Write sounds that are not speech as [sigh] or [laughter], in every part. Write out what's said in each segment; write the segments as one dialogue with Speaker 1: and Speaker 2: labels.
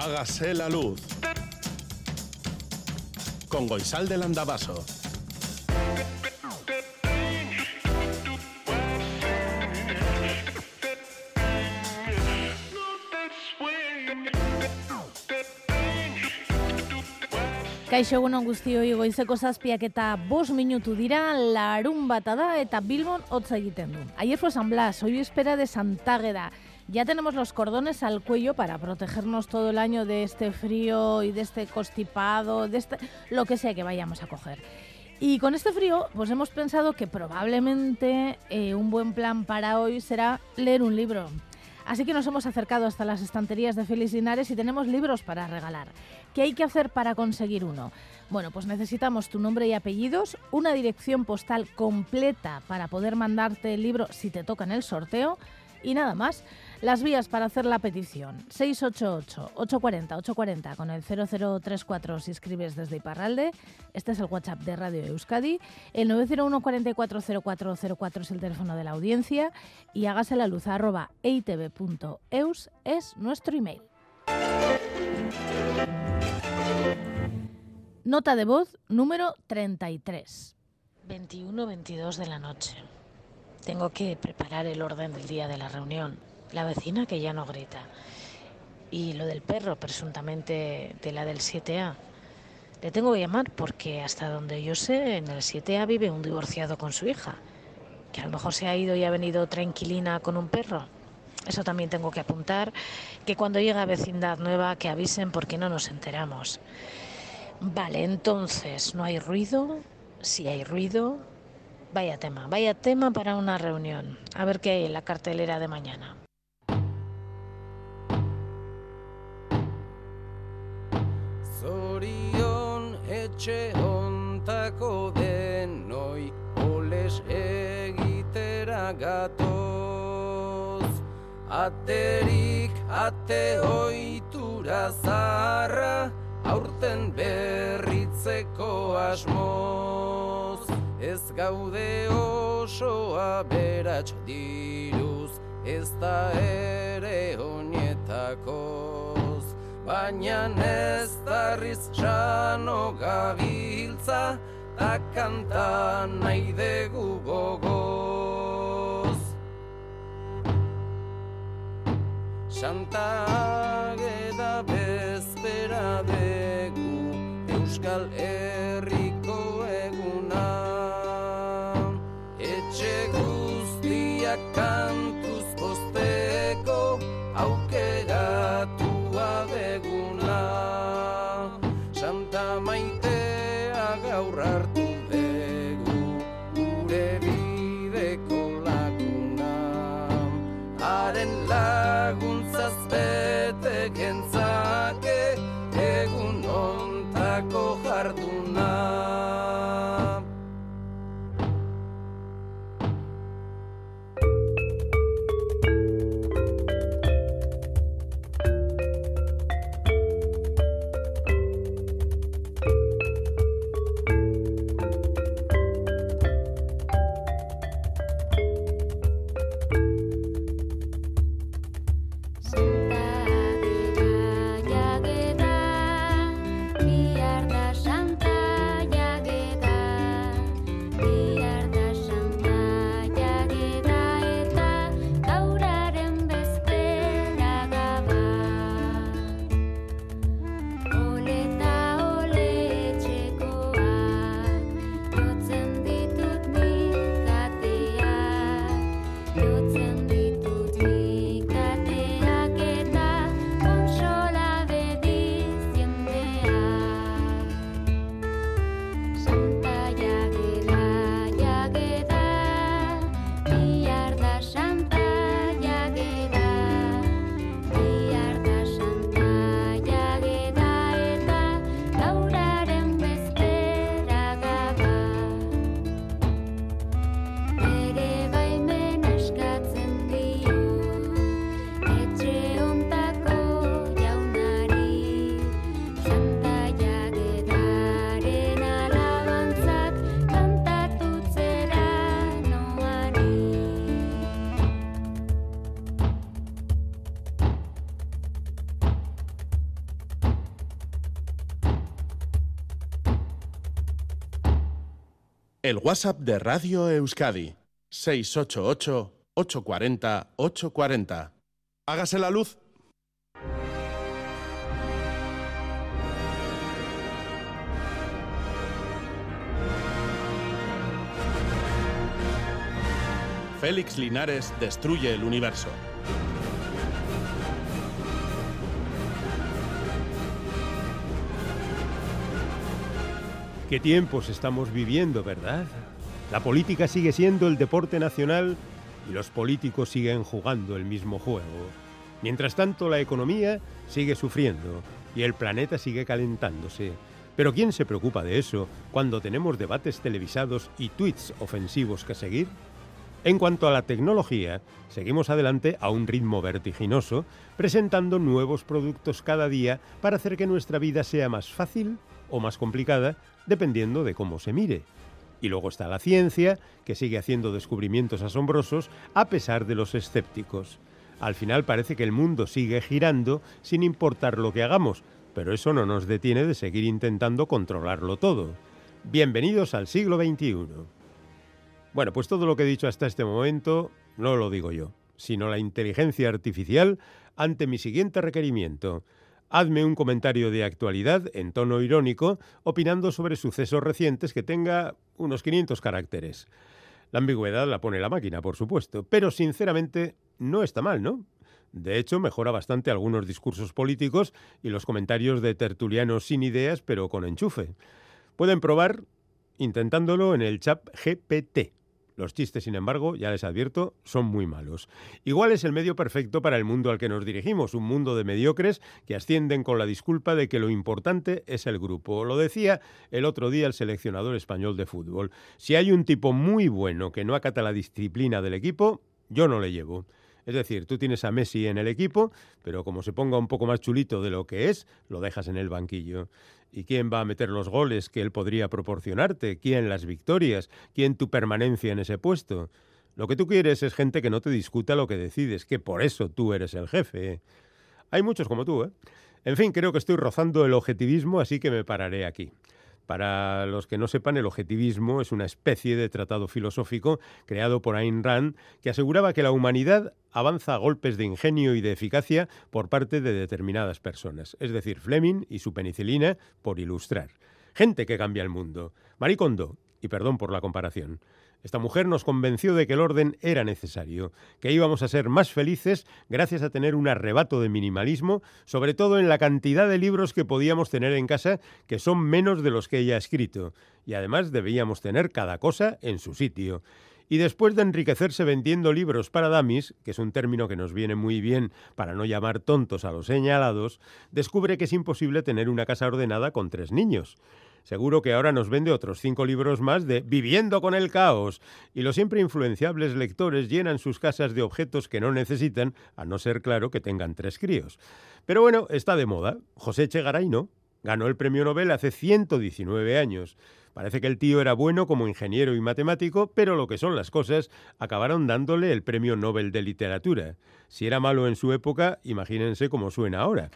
Speaker 1: Hágase la luz. Con Goisal del Andabaso.
Speaker 2: Kaixo egunon guztioi goizeko zazpiak eta bos minutu dira larun bata da eta Bilbon hotza egiten du. Ayer fue San Blas, hoy espera de Santágueda. Ya tenemos los cordones al cuello para protegernos todo el año de este frío y de este constipado, de este, lo que sea que vayamos a coger. Y con este frío, pues hemos pensado que probablemente eh, un buen plan para hoy será leer un libro. Así que nos hemos acercado hasta las estanterías de Félix Linares y tenemos libros para regalar. ¿Qué hay que hacer para conseguir uno? Bueno, pues necesitamos tu nombre y apellidos, una dirección postal completa para poder mandarte el libro si te toca en el sorteo y nada más. Las vías para hacer la petición. 688-840-840 con el 0034 si escribes desde Iparralde. Este es el WhatsApp de Radio Euskadi. El 901 440404 es el teléfono de la audiencia. Y hágase la luz arroba eitv.eus es nuestro email. Nota de voz número 33.
Speaker 3: 21-22 de la noche. Tengo que preparar el orden del día de la reunión. La vecina que ya no grita. Y lo del perro, presuntamente de la del 7A. Le tengo que llamar porque hasta donde yo sé, en el 7A vive un divorciado con su hija. Que a lo mejor se ha ido y ha venido tranquilina con un perro. Eso también tengo que apuntar, que cuando llega a vecindad nueva que avisen porque no nos enteramos. Vale, entonces, ¿no hay ruido? Si hay ruido, vaya tema, vaya tema para una reunión. A ver qué hay en la cartelera de mañana.
Speaker 4: Etxe hontako denoi oles egitera gatoz. Aterik ate oitura zarra aurten berritzeko asmoz. Ez gaude osoa beratx diruz ez da ere honetakoz Baina ez darriz sano gabiltza Ta kanta nahi dugu gogoz. Santa Ageda bezpera dugu Euskal Herriko
Speaker 1: El WhatsApp de Radio Euskadi, 688-840-840. Hágase la luz. Félix Linares destruye el universo.
Speaker 5: ¿Qué tiempos estamos viviendo, verdad? La política sigue siendo el deporte nacional y los políticos siguen jugando el mismo juego. Mientras tanto, la economía sigue sufriendo y el planeta sigue calentándose. Pero ¿quién se preocupa de eso cuando tenemos debates televisados y tweets ofensivos que seguir? En cuanto a la tecnología, seguimos adelante a un ritmo vertiginoso, presentando nuevos productos cada día para hacer que nuestra vida sea más fácil o más complicada, dependiendo de cómo se mire. Y luego está la ciencia, que sigue haciendo descubrimientos asombrosos a pesar de los escépticos. Al final parece que el mundo sigue girando sin importar lo que hagamos, pero eso no nos detiene de seguir intentando controlarlo todo. Bienvenidos al siglo XXI. Bueno, pues todo lo que he dicho hasta este momento no lo digo yo, sino la inteligencia artificial ante mi siguiente requerimiento. Hazme un comentario de actualidad en tono irónico, opinando sobre sucesos recientes que tenga unos 500 caracteres. La ambigüedad la pone la máquina, por supuesto, pero sinceramente no está mal, ¿no? De hecho, mejora bastante algunos discursos políticos y los comentarios de tertulianos sin ideas, pero con enchufe. Pueden probar intentándolo en el chat GPT. Los chistes, sin embargo, ya les advierto, son muy malos. Igual es el medio perfecto para el mundo al que nos dirigimos, un mundo de mediocres que ascienden con la disculpa de que lo importante es el grupo. Lo decía el otro día el seleccionador español de fútbol. Si hay un tipo muy bueno que no acata la disciplina del equipo, yo no le llevo. Es decir, tú tienes a Messi en el equipo, pero como se ponga un poco más chulito de lo que es, lo dejas en el banquillo. ¿Y quién va a meter los goles que él podría proporcionarte? ¿Quién las victorias? ¿Quién tu permanencia en ese puesto? Lo que tú quieres es gente que no te discuta lo que decides, que por eso tú eres el jefe. Hay muchos como tú, ¿eh? En fin, creo que estoy rozando el objetivismo, así que me pararé aquí. Para los que no sepan, el objetivismo es una especie de tratado filosófico creado por Ayn Rand que aseguraba que la humanidad avanza a golpes de ingenio y de eficacia por parte de determinadas personas, es decir, Fleming y su penicilina, por ilustrar. Gente que cambia el mundo. Marie Kondo, y perdón por la comparación. Esta mujer nos convenció de que el orden era necesario, que íbamos a ser más felices gracias a tener un arrebato de minimalismo, sobre todo en la cantidad de libros que podíamos tener en casa, que son menos de los que ella ha escrito, y además debíamos tener cada cosa en su sitio. Y después de enriquecerse vendiendo libros para damis, que es un término que nos viene muy bien para no llamar tontos a los señalados, descubre que es imposible tener una casa ordenada con tres niños. Seguro que ahora nos vende otros cinco libros más de Viviendo con el caos, y los siempre influenciables lectores llenan sus casas de objetos que no necesitan, a no ser claro que tengan tres críos. Pero bueno, está de moda. José Echegaray no. Ganó el premio Nobel hace 119 años. Parece que el tío era bueno como ingeniero y matemático, pero lo que son las cosas, acabaron dándole el premio Nobel de Literatura. Si era malo en su época, imagínense cómo suena ahora.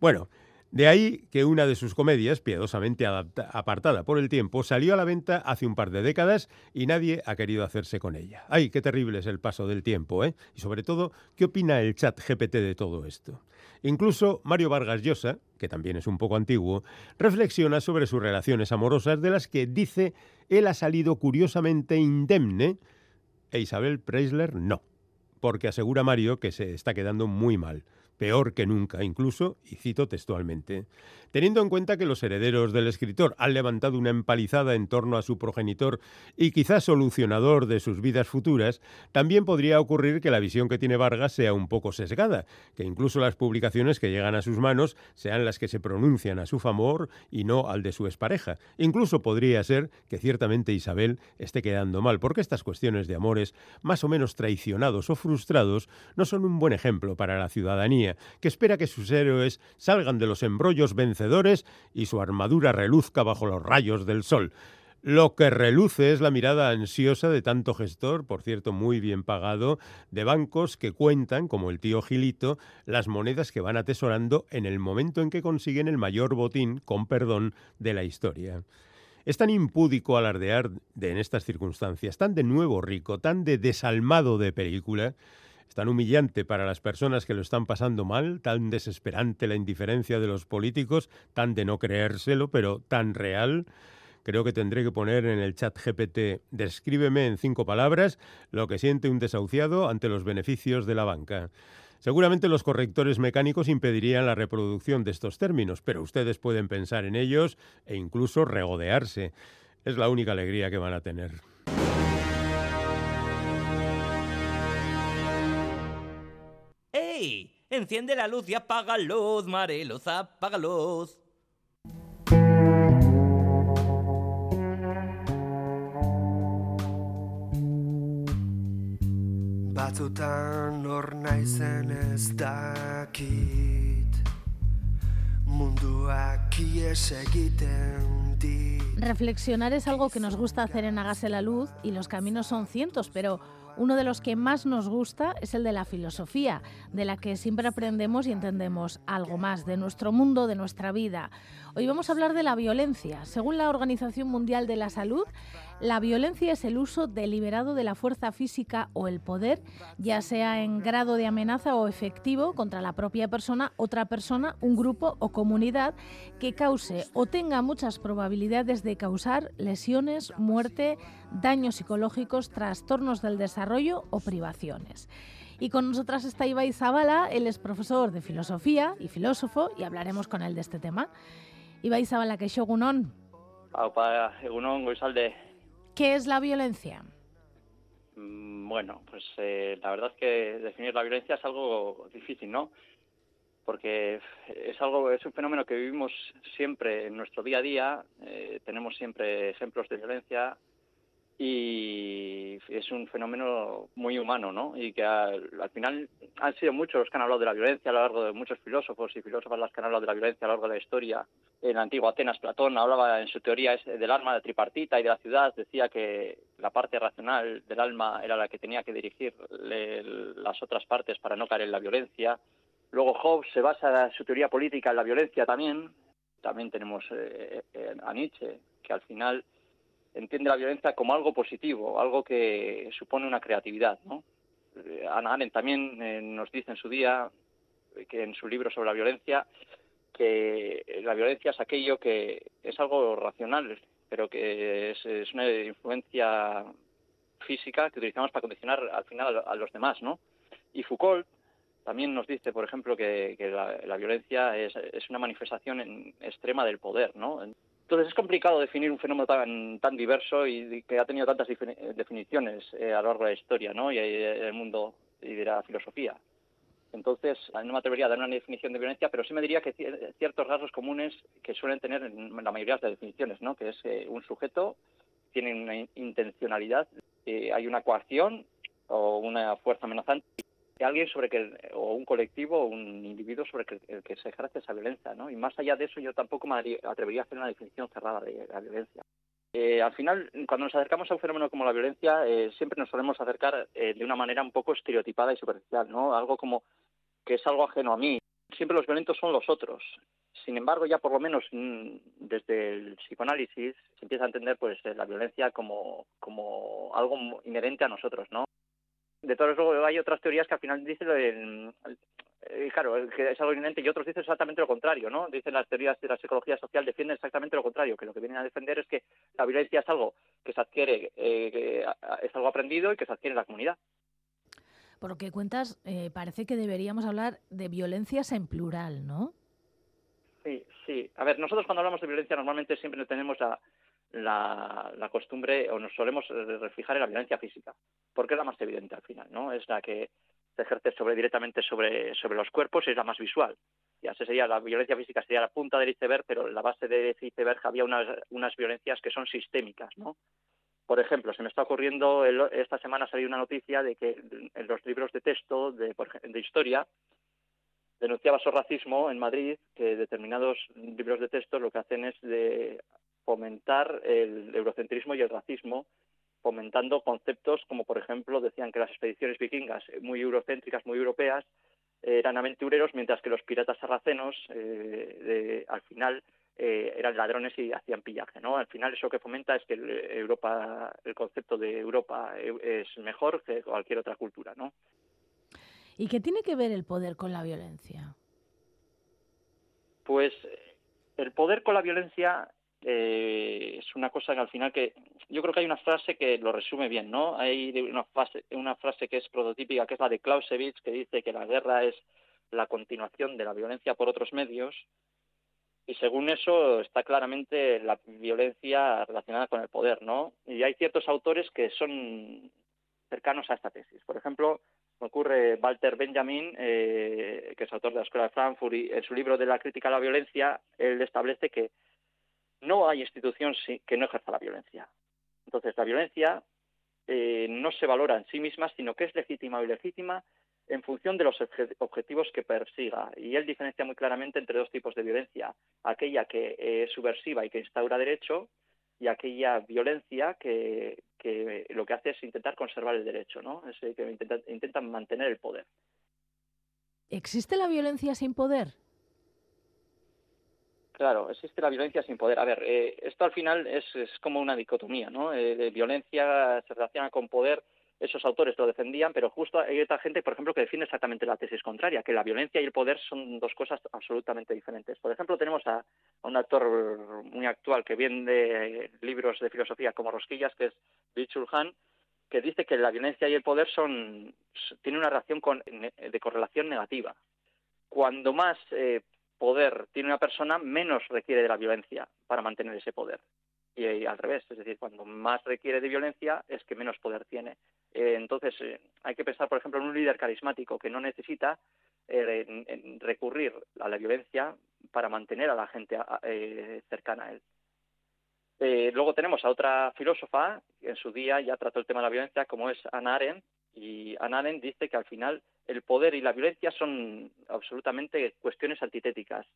Speaker 5: Bueno, de ahí que una de sus comedias, piadosamente apartada por el tiempo, salió a la venta hace un par de décadas y nadie ha querido hacerse con ella. ¡Ay, qué terrible es el paso del tiempo, eh! Y sobre todo, ¿qué opina el chat GPT de todo esto? Incluso Mario Vargas Llosa, que también es un poco antiguo, reflexiona sobre sus relaciones amorosas de las que dice él ha salido curiosamente indemne e Isabel Preisler no, porque asegura Mario que se está quedando muy mal peor que nunca incluso, y cito textualmente, teniendo en cuenta que los herederos del escritor han levantado una empalizada en torno a su progenitor y quizás solucionador de sus vidas futuras, también podría ocurrir que la visión que tiene Vargas sea un poco sesgada, que incluso las publicaciones que llegan a sus manos sean las que se pronuncian a su favor y no al de su expareja. Incluso podría ser que ciertamente Isabel esté quedando mal, porque estas cuestiones de amores más o menos traicionados o frustrados no son un buen ejemplo para la ciudadanía que espera que sus héroes salgan de los embrollos vencedores y su armadura reluzca bajo los rayos del sol. Lo que reluce es la mirada ansiosa de tanto gestor, por cierto muy bien pagado, de bancos que cuentan, como el tío Gilito, las monedas que van atesorando en el momento en que consiguen el mayor botín, con perdón, de la historia. Es tan impúdico alardear de, en estas circunstancias, tan de nuevo rico, tan de desalmado de película, es tan humillante para las personas que lo están pasando mal, tan desesperante la indiferencia de los políticos, tan de no creérselo, pero tan real. Creo que tendré que poner en el chat GPT, descríbeme en cinco palabras lo que siente un desahuciado ante los beneficios de la banca. Seguramente los correctores mecánicos impedirían la reproducción de estos términos, pero ustedes pueden pensar en ellos e incluso regodearse. Es la única alegría que van a tener.
Speaker 6: Enciende la luz y apaga luz, Marelos, apaga luz.
Speaker 4: Batzutan hor naizen ez dakit Munduak ies egiten
Speaker 2: Reflexionar es algo que nos gusta hacer en Hágase la Luz y los caminos son cientos, pero uno de los que más nos gusta es el de la filosofía, de la que siempre aprendemos y entendemos algo más de nuestro mundo, de nuestra vida. Hoy vamos a hablar de la violencia. Según la Organización Mundial de la Salud, la violencia es el uso deliberado de la fuerza física o el poder, ya sea en grado de amenaza o efectivo contra la propia persona, otra persona, un grupo o comunidad que cause o tenga muchas probabilidades de causar lesiones, muerte, daños psicológicos, trastornos del desarrollo o privaciones. Y con nosotras está Ibai Zabala, él es profesor de filosofía y filósofo, y hablaremos con él de este tema. Ibai Zabala, que shogunon. ¿Qué es la violencia?
Speaker 7: Mm, Bueno, pues eh, la verdad es que definir la violencia es algo difícil, ¿no? Porque es algo, es un fenómeno que vivimos siempre en nuestro día a día. eh, tenemos siempre ejemplos de violencia y es un fenómeno muy humano, ¿no? Y que al, al final han sido muchos los que han hablado de la violencia a lo largo de muchos filósofos y filósofas las que han hablado de la violencia a lo largo de la historia. En la antigua Atenas, Platón hablaba en su teoría del alma de tripartita y de la ciudad, decía que la parte racional del alma era la que tenía que dirigir las otras partes para no caer en la violencia. Luego Hobbes se basa su teoría política en la violencia también. También tenemos eh, eh, a Nietzsche, que al final entiende la violencia como algo positivo, algo que supone una creatividad, ¿no? Eh, Hannah Arendt también nos dice en su día, que en su libro sobre la violencia, que la violencia es aquello que es algo racional, pero que es, es una influencia física que utilizamos para condicionar al final a, a los demás, ¿no? Y Foucault también nos dice, por ejemplo, que, la, violencia es, una manifestación en- extrema del poder, ¿no? Entonces es complicado definir un fenómeno tan, diverso y que ha tenido tantas defini- definiciones eh, a lo largo de la historia, ¿no? Y del mundo y de la filosofía. Entonces, no me atrevería a dar una definición de violencia, pero sí me diría que cier- ciertos rasgos comunes que suelen tener en la mayoría de las definiciones, ¿no? Que es eh, un sujeto tiene una in- intencionalidad, eh, hay una coacción o una fuerza amenazante de alguien sobre que o un colectivo o un individuo sobre que, el que se ejerce esa violencia, ¿no? Y más allá de eso, yo tampoco me atrevería- a hacer una definición cerrada de la violencia. Eh, al final, cuando nos acercamos a un fenómeno como la violencia, eh, siempre nos solemos acercar eh, de una manera un poco estereotipada y superficial, ¿no? Algo como que es algo ajeno a mí. Siempre los violentos son los otros. Sin embargo, ya por lo menos mm, desde el psicoanálisis se empieza a entender pues la violencia como, como algo inherente a nosotros, ¿no? De todos luego hay otras teorías que al final dicen el- eh, claro, que es algo inherente y otros dicen exactamente lo contrario, ¿no? Dicen las teorías de la psicología social defienden exactamente lo contrario, que lo que vienen a defender es que la violencia es algo que se adquiere, eh, que es algo aprendido y que se adquiere en la comunidad.
Speaker 2: Por lo que cuentas, eh, parece que deberíamos hablar de violencias en plural, ¿no?
Speaker 7: Sí, sí. A ver, nosotros cuando hablamos de violencia normalmente siempre tenemos la, la, costumbre o nos solemos refijar en la violencia física, porque es la más evidente al final, ¿no? Es la que se ejerce sobre directamente sobre, sobre los cuerpos y es la más visual. Ya se sería la violencia física sería la punta del iceberg, pero en la base de ese iceberg había unas, unas violencias que son sistémicas, ¿no? Por ejemplo, se me está ocurriendo, el- esta semana ha salido una noticia de que en los libros de texto de, de historia denunciaba su racismo en Madrid, que determinados libros de texto lo que hacen es de fomentar el eurocentrismo y el racismo, fomentando conceptos como, por ejemplo, decían que las expediciones vikingas muy eurocéntricas, muy europeas, eran aventureros, mientras que los piratas sarracenos, eh, de- al final, eh, eran ladrones y hacían pillaje, ¿no? Al final eso que fomenta es que Europa, el concepto de Europa es mejor que cualquier otra cultura, ¿no?
Speaker 2: ¿Y qué tiene que ver el poder con la violencia?
Speaker 7: Pues el poder con la violencia eh, es una cosa que al final que yo creo que hay una frase que lo resume bien, ¿no? Hay una frase, una frase que es prototípica, que es la de Clausewitz, que dice que la guerra es la continuación de la violencia por otros medios y según eso está claramente la violencia relacionada con el poder, ¿no? Y hay ciertos autores que son cercanos a esta tesis. Por ejemplo, me ocurre Walter Benjamin, eh, que es autor de la Escuela de Frankfurt, y en su libro de la crítica a la violencia, él establece que no hay institución que no ejerza la violencia. Entonces, la violencia eh, no se valora en sí misma, sino que es legítima o ilegítima en función de los objetivos que persiga. Y él diferencia muy claramente entre dos tipos de violencia, aquella que es subversiva y que instaura derecho y aquella violencia que, lo que hace es intentar conservar el derecho, ¿no? Es que intenta, mantener el poder.
Speaker 2: ¿Existe la violencia sin poder?
Speaker 7: Claro, existe la violencia sin poder. A ver, eh, esto al final es, como una dicotomía, ¿no? Eh, violencia se relaciona con poder esos autores lo defendían, pero justo hay otra gente, por ejemplo, que defiende exactamente la tesis contraria, que la violencia y el poder son dos cosas absolutamente diferentes. Por ejemplo, tenemos a, un actor muy actual que viene libros de filosofía como Rosquillas, que es Bill Han, que dice que la violencia y el poder son tienen una relación de correlación negativa. Cuando más eh, poder tiene una persona, menos requiere de la violencia para mantener ese poder y, al revés, es decir, cuando más requiere de violencia es que menos poder tiene. Eh, entonces, eh, hay que pensar, por ejemplo, en un líder carismático que no necesita eh, recurrir a la violencia para mantener a la gente cercana a él. luego tenemos a otra filósofa que en su día ya trató el tema de la violencia, como es Anna Arendt, y Anna dice que al final el poder y la violencia son absolutamente cuestiones antitéticas.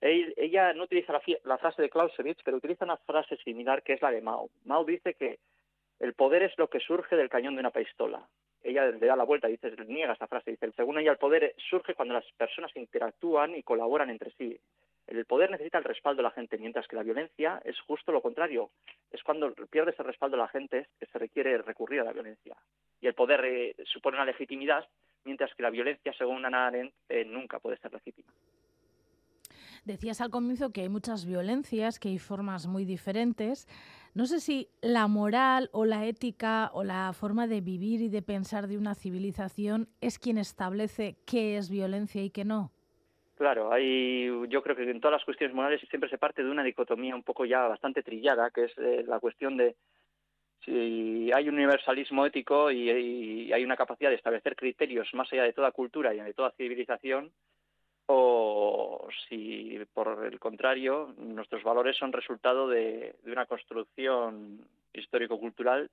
Speaker 7: Ella no utiliza la, frase de Clausewitz, pero utiliza una frase similar que es la de Mao. Mao dice que el poder es lo que surge del cañón de una pistola. Ella le da la vuelta, dice, niega esta frase, dice, según ella el poder surge cuando las personas interactúan y colaboran entre sí. El poder necesita el respaldo de la gente, mientras que la violencia es justo lo contrario. Es cuando pierde ese respaldo de la gente que se requiere recurrir a la violencia. Y el poder eh, supone una legitimidad, mientras que la violencia, según Ana Arendt, eh, nunca puede ser legítima.
Speaker 2: Decías al comienzo que hay muchas violencias, que hay formas muy diferentes. No sé si la moral o la ética o la forma de vivir y de pensar de una civilización es quien establece qué es violencia y qué no.
Speaker 7: Claro, hay, yo creo que en todas las cuestiones morales siempre se parte de una dicotomía un poco ya bastante trillada, que es eh, la cuestión de si hay un universalismo ético y, hay una capacidad de establecer criterios más allá de toda cultura y de toda civilización, o si por el contrario nuestros valores son resultado de, una construcción histórico-cultural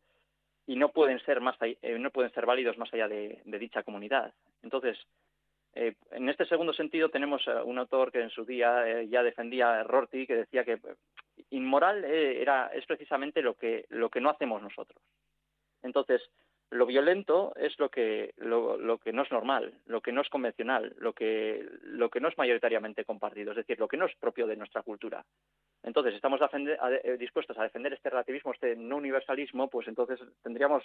Speaker 7: y no pueden ser más eh, no pueden ser válidos más allá de, dicha comunidad. Entonces, eh, en este segundo sentido tenemos un autor que en su día eh, ya defendía a Rorty que decía que inmoral era es precisamente lo que lo que no hacemos nosotros. Entonces, lo violento es lo que, lo, que no es normal, lo que no es convencional, lo que, no es mayoritariamente compartido, es decir, lo que no es propio de nuestra cultura. Entonces, estamos eh, dispuestos a defender este relativismo, este no universalismo, pues entonces tendríamos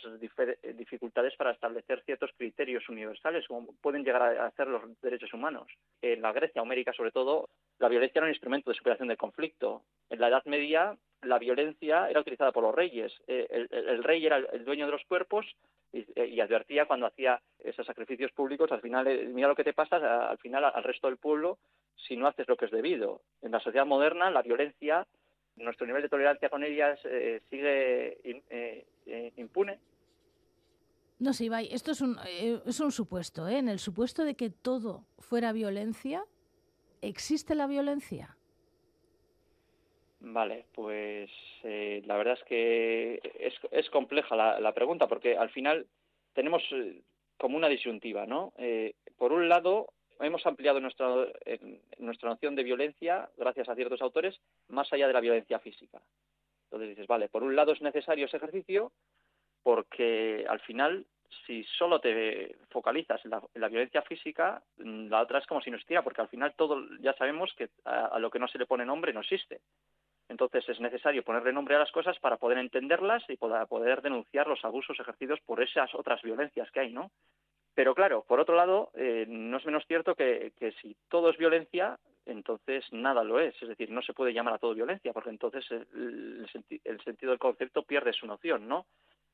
Speaker 7: dificultades para establecer ciertos criterios universales, como pueden llegar a hacer los derechos humanos. En la Grecia homérica, sobre todo, la violencia era un instrumento de superación del conflicto. En la Edad Media, la violencia era utilizada por los reyes. Eh, el, rey era el dueño de los cuerpos eh, y, advertía cuando hacía esos sacrificios públicos, al final, eh, mira lo que te pasa al final al resto del pueblo si no haces lo que es debido. En la sociedad moderna, la violencia, nuestro nivel de tolerancia con ellas sigue impune.
Speaker 2: No sé, Ibai, esto es un, es un supuesto. En el supuesto de que todo fuera violencia, ¿existe la violencia?
Speaker 7: Vale, pues eh, la verdad es que es, compleja la, pregunta porque al final tenemos eh, como una disyuntiva, ¿no? Eh, por un lado, hemos ampliado nuestra, nuestra noción de violencia, gracias a ciertos autores, más allá de la violencia física. Entonces dices, vale, por un lado es necesario ese ejercicio porque al final si solo te focalizas en la, violencia física, la otra es como si no existiera, porque al final todo ya sabemos que a, lo que no se le pone nombre no existe. Entonces es necesario ponerle nombre a las cosas para poder entenderlas y poder denunciar los abusos ejercidos por esas otras violencias que hay, ¿no? Pero claro, por otro lado, eh, no es menos cierto que, si todo es violencia, entonces nada lo es. Es decir, no se puede llamar a todo violencia, porque entonces el, el sentido del concepto pierde su noción, ¿no?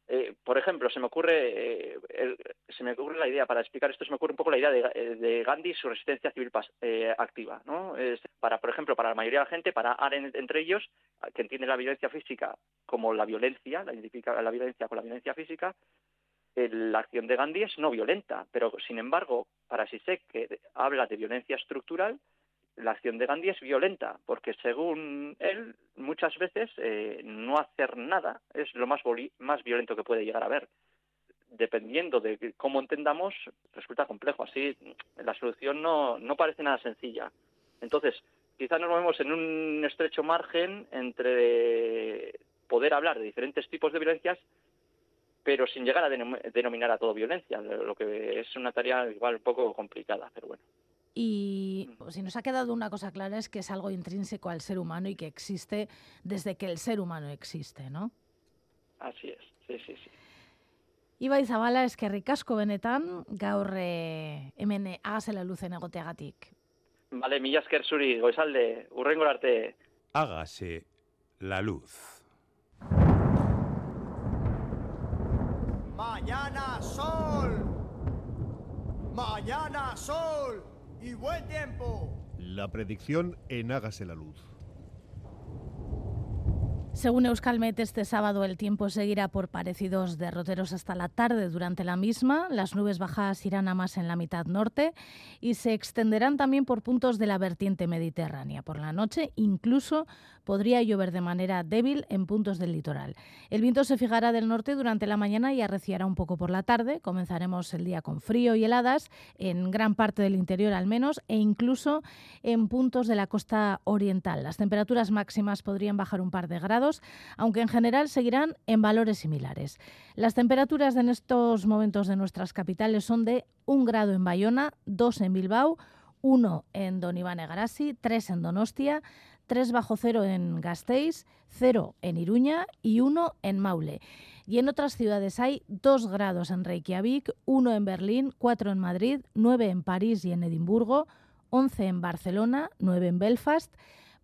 Speaker 7: Eh, por ejemplo, se me ocurre eh, se me ocurre la idea para explicar esto se me ocurre un poco la idea de, eh, Gandhi y su resistencia civil activa, ¿no? Es para, por ejemplo, para la mayoría de la gente, para entre ellos que entiende la violencia física como la violencia, la identifica la violencia con la violencia física, la acción de Gandhi es no violenta, pero sin embargo, para Sisek que habla de violencia estructural, la acción de Gandhi es violenta, porque según él, muchas veces eh, no hacer nada es lo más, más violento que puede llegar a haber. Dependiendo de cómo entendamos, resulta complejo. Así, la solución no, no parece nada sencilla. Entonces, quizás nos movemos en un estrecho margen entre poder hablar de diferentes tipos de violencias, pero sin llegar a denominar a todo violencia, lo que es una tarea igual un poco complicada, pero bueno.
Speaker 2: Y pues, si nos ha quedado una cosa clara es que es algo intrínseco al ser humano y que existe desde que el ser humano existe, ¿no?
Speaker 7: Así es, sí, sí, sí.
Speaker 2: Iba Izabala, es que ricasco benetan, gaur eh, hemen hágase la luz en egoteagatik.
Speaker 7: Vale, mila esker zuri, goizalde, urrengo arte.
Speaker 5: Hágase la luz.
Speaker 8: Mañana sol. Mañana sol
Speaker 1: La predicción en Hágase la Luz.
Speaker 2: Según Euskalmet, este sábado el tiempo seguirá por parecidos derroteros hasta la tarde. Durante la misma, las nubes bajas irán a más en la mitad norte y se extenderán también por puntos de la vertiente mediterránea. Por la noche, incluso podría llover de manera débil en puntos del litoral. El viento se fijará del norte durante la mañana y arreciará un poco por la tarde. Comenzaremos el día con frío y heladas, en gran parte del interior al menos, e incluso en puntos de la costa oriental. Las temperaturas máximas podrían bajar un par de grados, aunque en general seguirán en valores similares. Las temperaturas en estos momentos de nuestras capitales son de un grado en Bayona, dos en Bilbao, uno en Don Iván Egarasi, tres en Donostia, 3 bajo cero en Gasteiz, 0 en Iruña y 1 en Maule. Y en otras ciudades hay 2 grados en Reykjavik, 1 en Berlín, 4 en Madrid, 9 en París y en Edimburgo, 11 en Barcelona, 9 en Belfast,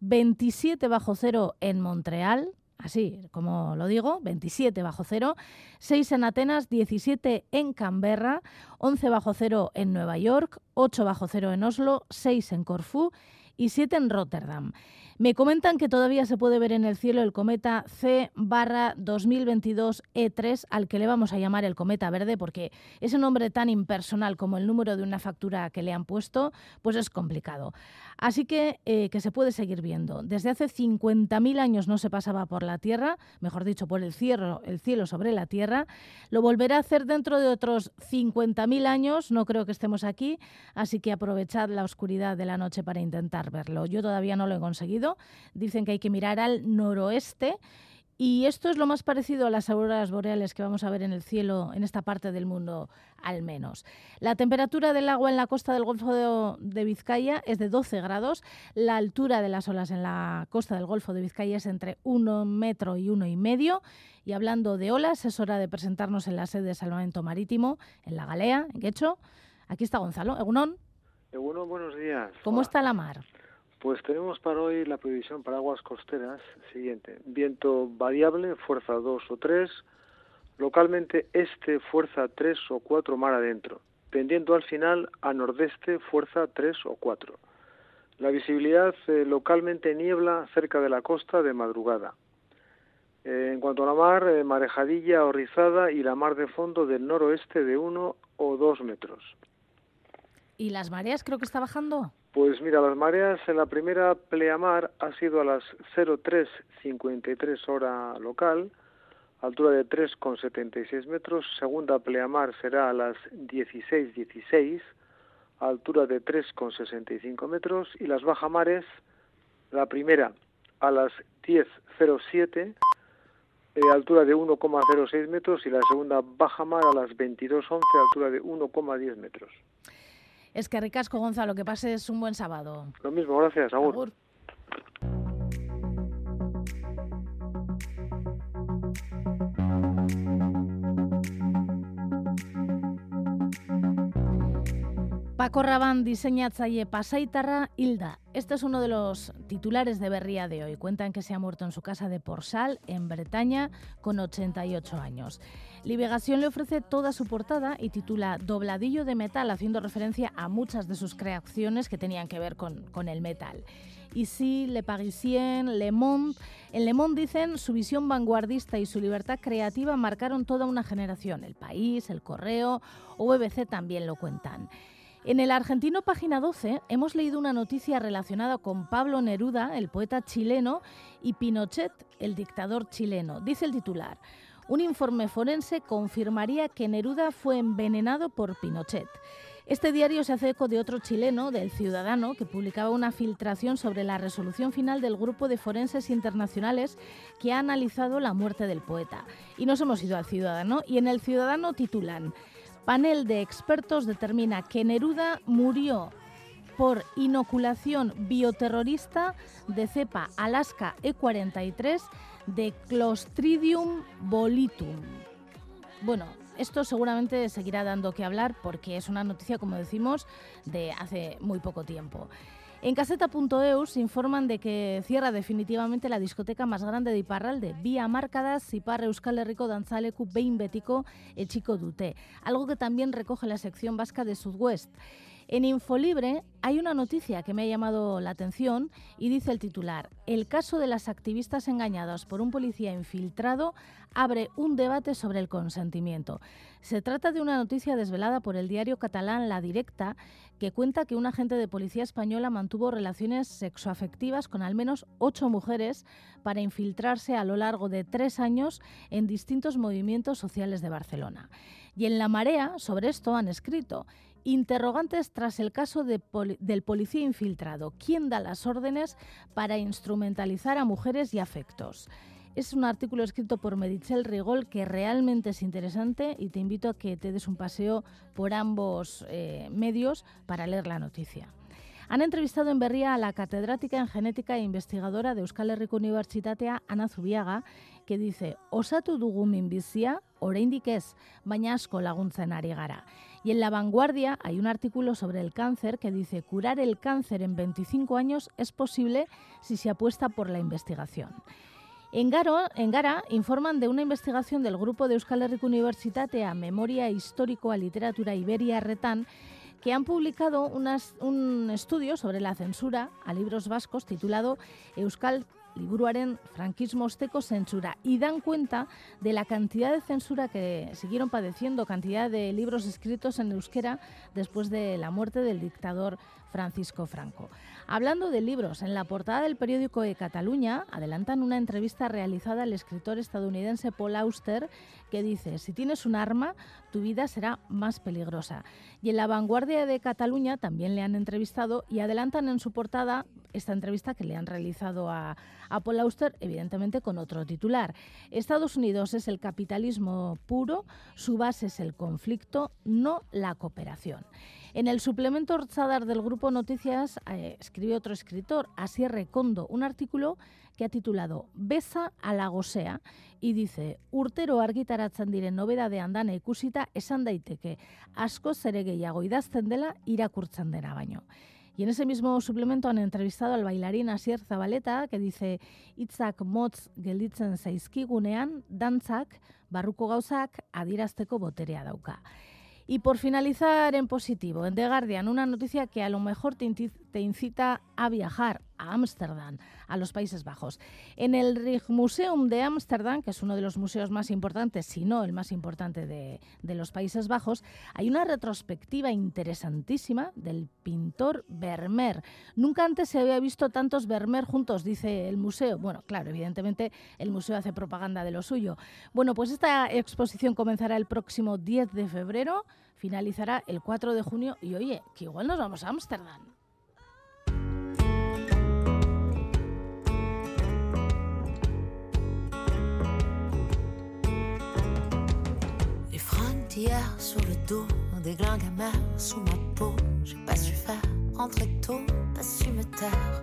Speaker 2: 27 bajo cero en Montreal, así como lo digo, 27 bajo cero, 6 en Atenas, 17 en Canberra, 11 bajo cero en Nueva York, 8 bajo cero en Oslo, 6 en Corfú y 7 en Rotterdam. Me comentan que todavía se puede ver en el cielo el cometa C 2022 E3, al que le vamos a llamar el cometa verde, porque ese nombre tan impersonal como el número de una factura que le han puesto, pues es complicado. Así que eh, que se puede seguir viendo. Desde hace 50.000 años no se pasaba por la Tierra, mejor dicho, por el cielo, el cielo sobre la Tierra. Lo volverá a hacer dentro de otros 50.000 años, no creo que estemos aquí, así que aprovechad la oscuridad de la noche para intentar verlo. Yo todavía no lo he conseguido Dicen que hay que mirar al noroeste. Y esto es lo más parecido a las auroras boreales que vamos a ver en el cielo en esta parte del mundo, al menos. La temperatura del agua en la costa del Golfo de, Vizcaya es de 12 grados. La altura de las olas en la costa del Golfo de Vizcaya es entre 1 metro y uno y medio. Y hablando de olas, es hora de presentarnos en la sede de Salvamento Marítimo, en la Galea, en Quecho. Aquí está Gonzalo. Egunon.
Speaker 9: Egunon, buenos días.
Speaker 2: ¿Cómo está la mar?
Speaker 9: Pues tenemos para hoy la previsión para aguas costeras siguiente. Viento variable, fuerza 2 o 3. Localmente este, fuerza 3 o 4 mar adentro. Pendiendo al final a nordeste, fuerza 3 o 4. La visibilidad eh, localmente niebla cerca de la costa de madrugada. Eh, en cuanto a la mar, eh, marejadilla o rizada y la mar de fondo del noroeste de 1 o 2 metros.
Speaker 2: ¿Y las mareas creo que está bajando?
Speaker 9: Pues mira, las mareas en la primera pleamar ha sido a las 03.53 hora local, altura de 3,76 metros. Segunda pleamar será a las 16.16, altura de 3,65 metros. Y las bajamares, la primera a las 10.07, eh, altura de 1,06 metros y la segunda baja mar a las 22.11, altura de 1,10 metros.
Speaker 2: Es que ricasco, Gonzalo, que pases un buen sábado.
Speaker 9: Lo mismo, gracias, Agur.
Speaker 2: Agur. Paco Rabán, diseinatzaile pasaitarra, Hilda. Este es uno de los titulares de Berría de hoy. Cuentan que se ha muerto en su casa de Porsal, en Bretaña, con 88 años. Libegación le ofrece toda su portada y titula Dobladillo de metal, haciendo referencia a muchas de sus creaciones que tenían que ver con, con el metal. Ici, Le Parisien, Le Monde. En Le Monde dicen su visión vanguardista y su libertad creativa marcaron toda una generación. El País, El Correo o BBC también lo cuentan. En el argentino Página 12 hemos leído una noticia relacionada con Pablo Neruda, el poeta chileno, y Pinochet, el dictador chileno. Dice el titular, un informe forense confirmaría que Neruda fue envenenado por Pinochet. Este diario se hace eco de otro chileno, del Ciudadano, que publicaba una filtración sobre la resolución final del grupo de forenses internacionales que ha analizado la muerte del poeta. Y nos hemos ido al Ciudadano y en el Ciudadano titulan Panel de expertos determina que Neruda murió por inoculación bioterrorista de cepa Alaska E43 de Clostridium bolitum. Bueno, esto seguramente seguirá dando que hablar porque es una noticia, como decimos, de hace muy poco tiempo. En caseta.eus informan de que cierra definitivamente la discoteca más grande de Iparralde, vía marcadas Ipar Euskal Herriko Dantzaleku behin betiko etxiko dute, algo que también recoge la sección vasca de Sudwest. En Infolibre hay una noticia que me ha llamado la atención y dice el titular, el caso de las activistas engañadas por un policía infiltrado abre un debate sobre el consentimiento. Se trata de una noticia desvelada por el diario catalán La Directa que cuenta que un agente de policía española mantuvo relaciones sexoafectivas con al menos ocho mujeres para infiltrarse a lo largo de tres años en distintos movimientos sociales de Barcelona. Y en La Marea, sobre esto, han escrito Interrogantes tras el caso del policía infiltrado. ¿Quién da las órdenes para instrumentalizar a mujeres y afectos? Es un artículo escrito por Merichel Rigol que realmente es interesante y te invito a que te des un paseo por ambos eh, medios para leer la noticia. Han entrevistado en Berría a la catedrática en genética e investigadora de Euskal Herriko Unibertsitatea, Ana Zubiaga, que dice, osatu dugu minbizia, oraindik ez, baina asko laguntzen gara. Y en La Vanguardia hay un artículo sobre el cáncer que dice, curar el cáncer en 25 años es posible si se apuesta por la investigación. En, Garo, en Gara informan de una investigación del grupo de Euskal Herriko Unibertsitatea Memoria Histórico a Literatura Iberia Retán que han publicado un estudio sobre la censura a libros vascos titulado Euskal liburuaren frankismo osteco censura y dan cuenta de la cantidad de censura que siguieron padeciendo, cantidad de libros escritos en euskera después de la muerte del dictador Francisco Franco. Hablando de libros, en la portada del periódico de Cataluña adelantan una entrevista realizada al escritor estadounidense Paul Auster que dice, si tienes un arma, tu vida será más peligrosa. Y en la vanguardia de Cataluña también le han entrevistado y adelantan en su portada esta entrevista que le han realizado a, a Paul Auster, evidentemente con otro titular. Estados Unidos es el capitalismo puro, su base es el conflicto, no la cooperación. En el suplemento Orchadar del Grupo Noticias eh, escribe otro escritor, Asier Recondo, un artículo que ha titulado Besa a la gosea y dice urtero argitaratzen diren nobedadean dana ikusita esan daiteke asko zere gehiago idazten dela irakurtzen dena baino. Y en ese mismo suplemento han entrevistado al bailarín Asier Zabaleta, que dice, hitzak motz gelditzen zaizkigunean, dantzak, barruko gauzak, adirazteko boterea dauka. Y por finalizar en positivo, en The Guardian, una noticia que a lo mejor te, te incita a viajar a Ámsterdam, a los Países Bajos. En el Rijksmuseum de Ámsterdam, que es uno de los museos más importantes, si no el más importante de, de, los Países Bajos, hay una retrospectiva interesantísima del pintor Vermeer. Nunca antes se había visto tantos Vermeer juntos, dice el museo. Bueno, claro, evidentemente el museo hace propaganda de lo suyo. Bueno, pues esta exposición comenzará el próximo 10 de febrero, finalizará el 4 de junio y oye, que igual nos vamos a Ámsterdam.
Speaker 10: Sur le dos, des glingamères sous ma peau. J'ai pas su faire rentrer tôt, pas su me taire.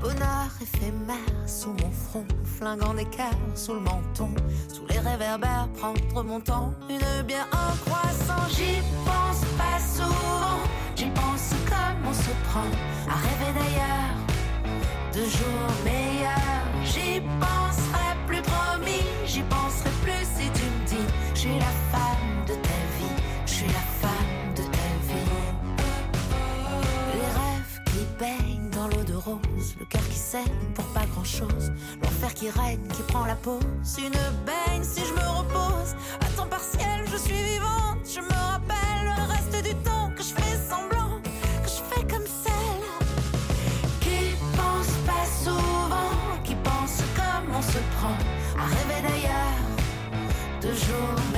Speaker 10: Bonheur éphémère sous mon front, flinguant des cœurs sous le menton, sous les réverbères, prendre mon temps, une bière en croissant. J'y pense pas souvent, j'y pense comme on se prend à rêver d'ailleurs, de jours meilleurs. J'y penserai plus promis, j'y penserai plus si tu me dis, suis la le cœur qui saigne pour pas grand chose, l'enfer qui règne, qui prend la pause, une baigne si je me repose, à temps partiel je suis vivante, je me rappelle le reste du temps que je fais semblant, que je fais comme celle qui pense pas souvent, qui pense comme on se prend. À rêver d'ailleurs, de jours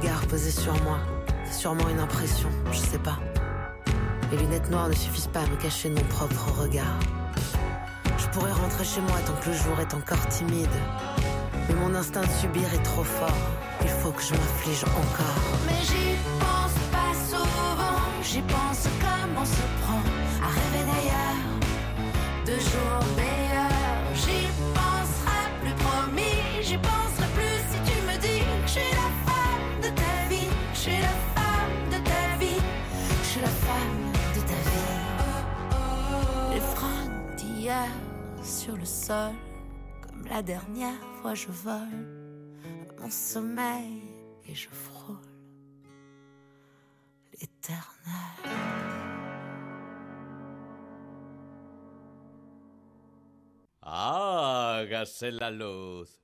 Speaker 11: Regards posés sur moi. C'est sûrement une impression, je sais pas. Les lunettes noires ne suffisent pas à me cacher mon propre regard. Je pourrais rentrer chez moi tant que le jour est encore timide. Mais mon instinct de subir est trop fort. Il faut que je m'afflige encore.
Speaker 10: Mais j'y pense pas souvent, j'y pense comme on se prend à rêver d'ailleurs, de jours comme la dernière fois je vole mon sommeil et je frôle l'éternel.
Speaker 6: Hágase la luz.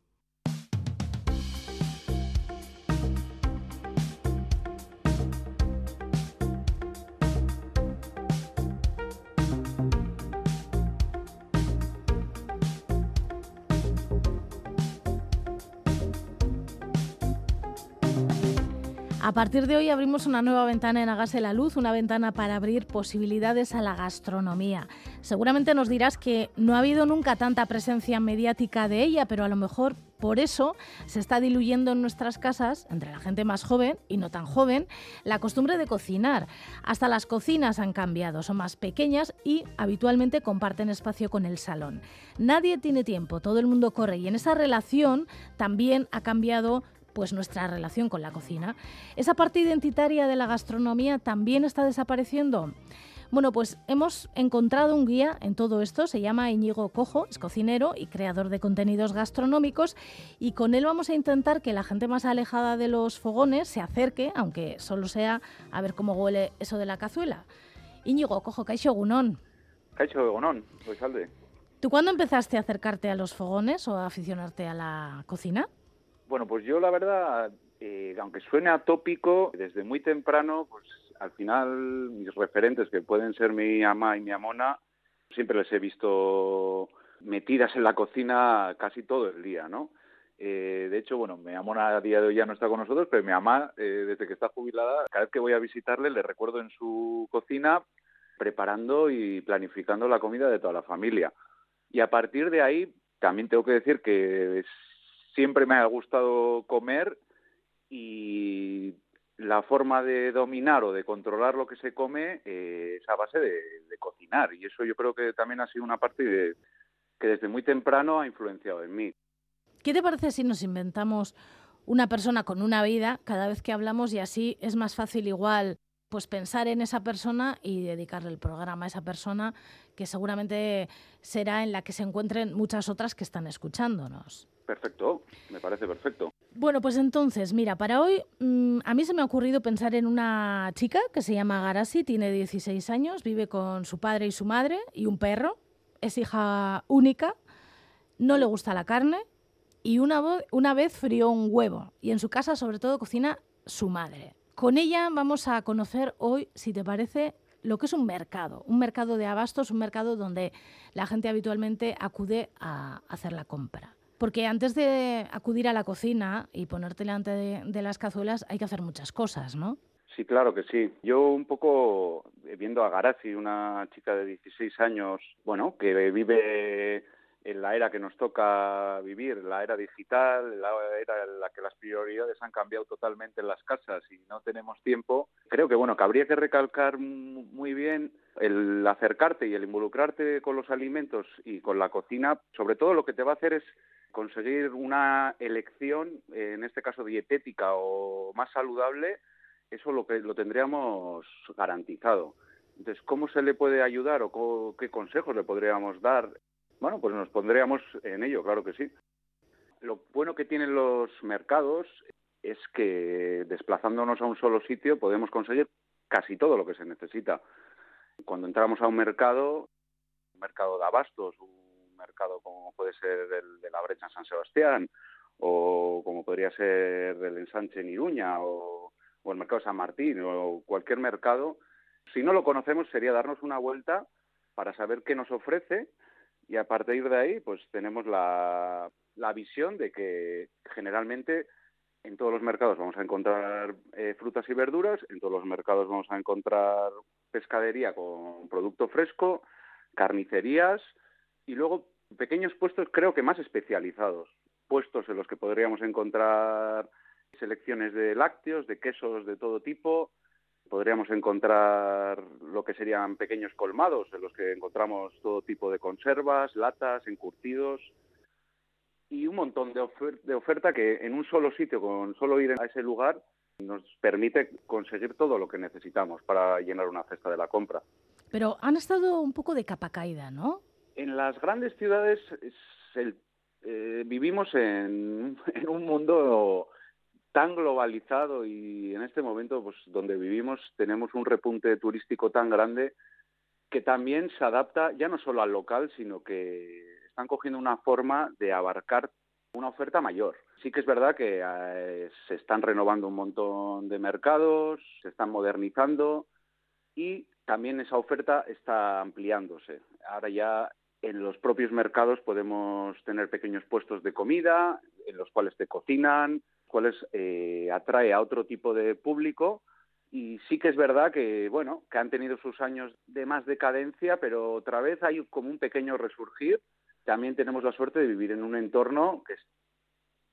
Speaker 2: A partir de hoy abrimos una nueva ventana en Hágase la Luz, una ventana para abrir posibilidades a la gastronomía. Seguramente nos dirás que no ha habido nunca tanta presencia mediática de ella, pero a lo mejor por eso se está diluyendo en nuestras casas, entre la gente más joven y no tan joven, la costumbre de cocinar. Hasta las cocinas han cambiado, son más pequeñas y habitualmente comparten espacio con el salón. Nadie tiene tiempo, todo el mundo corre y en esa relación también ha cambiado pues nuestra relación con la cocina. ¿Esa parte identitaria de la gastronomía también está desapareciendo? Bueno, pues hemos encontrado un guía en todo esto, se llama Íñigo Cojo, es cocinero y creador de contenidos gastronómicos y con él vamos a intentar que la gente más alejada de los fogones se acerque, aunque solo sea a ver cómo huele eso de la cazuela. Íñigo Cojo, Caixo Gunón.
Speaker 12: Caixo Gunón, pues salde.
Speaker 2: ¿Tú cuándo empezaste a acercarte a los fogones o a aficionarte a la cocina?
Speaker 12: Bueno, pues yo la verdad, eh, aunque suene atópico, desde muy temprano, pues al final mis referentes, que pueden ser mi ama y mi amona, siempre les he visto metidas en la cocina casi todo el día, ¿no? Eh, de hecho, bueno, mi amona a día de hoy ya no está con nosotros, pero mi mamá, eh, desde que está jubilada, cada vez que voy a visitarle, le recuerdo en su cocina preparando y planificando la comida de toda la familia. Y a partir de ahí, también tengo que decir que siempre me ha gustado comer y la forma de dominar o de controlar lo que se come eh, es a base de, de, cocinar y eso yo creo que también ha sido una parte de, que desde muy temprano ha influenciado en mí.
Speaker 2: ¿Qué te parece si nos inventamos una persona con una vida cada vez que hablamos y así es más fácil igual pues pensar en esa persona y dedicarle el programa a esa persona que seguramente será en la que se encuentren muchas otras que están escuchándonos?
Speaker 12: Perfecto, me parece perfecto.
Speaker 2: Bueno, pues entonces, mira, para hoy mmm, a mí se me ha ocurrido pensar en una chica que se llama Garasi, tiene 16 años, vive con su padre y su madre y un perro, es hija única, no le gusta la carne y una, una vez frió un huevo y en su casa sobre todo cocina su madre. Con ella vamos a conocer hoy, si te parece, lo que es un mercado, un mercado de abastos, un mercado donde la gente habitualmente acude a hacer la compra. Porque antes de acudir a la cocina y ponerte delante de, las cazuelas hay que hacer muchas cosas, ¿no?
Speaker 12: Sí, claro que sí. Yo un poco eh, viendo a Garazi, una chica de 16 años, bueno, que vive en la era que nos toca vivir, la era digital, la era en la que las prioridades han cambiado totalmente en las casas y no tenemos tiempo, creo que bueno, que habría que recalcar muy bien el acercarte y el involucrarte con los alimentos y con la cocina, sobre todo lo que te va a hacer es conseguir una elección, en este caso dietética o más saludable, eso lo que lo tendríamos garantizado. Entonces, ¿cómo se le puede ayudar o qué consejos le podríamos dar bueno, pues nos pondríamos en ello, claro que sí. Lo bueno que tienen los mercados es que desplazándonos a un solo sitio podemos conseguir casi todo lo que se necesita. Cuando entramos a un mercado, un mercado de abastos, un mercado como puede ser el de la brecha en San Sebastián, o como podría ser el ensanche en Iruña, o, el mercado San Martín, o cualquier mercado, si no lo conocemos sería darnos una vuelta para saber qué nos ofrece y a partir de ahí pues tenemos la, la visión de que generalmente en todos los mercados vamos a encontrar eh, frutas y verduras, en todos los mercados vamos a encontrar pescadería con producto fresco, carnicerías y luego pequeños puestos creo que más especializados, puestos en los que podríamos encontrar selecciones de lácteos, de quesos de todo tipo, podríamos encontrar lo que serían pequeños colmados en los que encontramos todo tipo de conservas, latas, encurtidos y un montón de, de oferta que en un solo sitio, con solo ir a ese lugar, nos permite conseguir todo lo que necesitamos para llenar una cesta de la compra.
Speaker 2: Pero han estado un poco de capa caída, ¿no?
Speaker 12: En las grandes ciudades eh, vivimos en, [laughs] en un mundo tan globalizado y en este momento pues donde vivimos tenemos un repunte turístico tan grande que también se adapta ya no solo al local sino que están cogiendo una forma de abarcar una oferta mayor. Sí que es verdad que eh, se están renovando un montón de mercados, se están modernizando y también esa oferta está ampliándose. Ahora ya en los propios mercados podemos tener pequeños puestos de comida en los cuales te cocinan, cuales eh, atrae a otro tipo de público y sí que es verdad que bueno que han tenido sus años de más decadencia pero otra vez hay como un pequeño resurgir también tenemos la suerte de vivir en un entorno que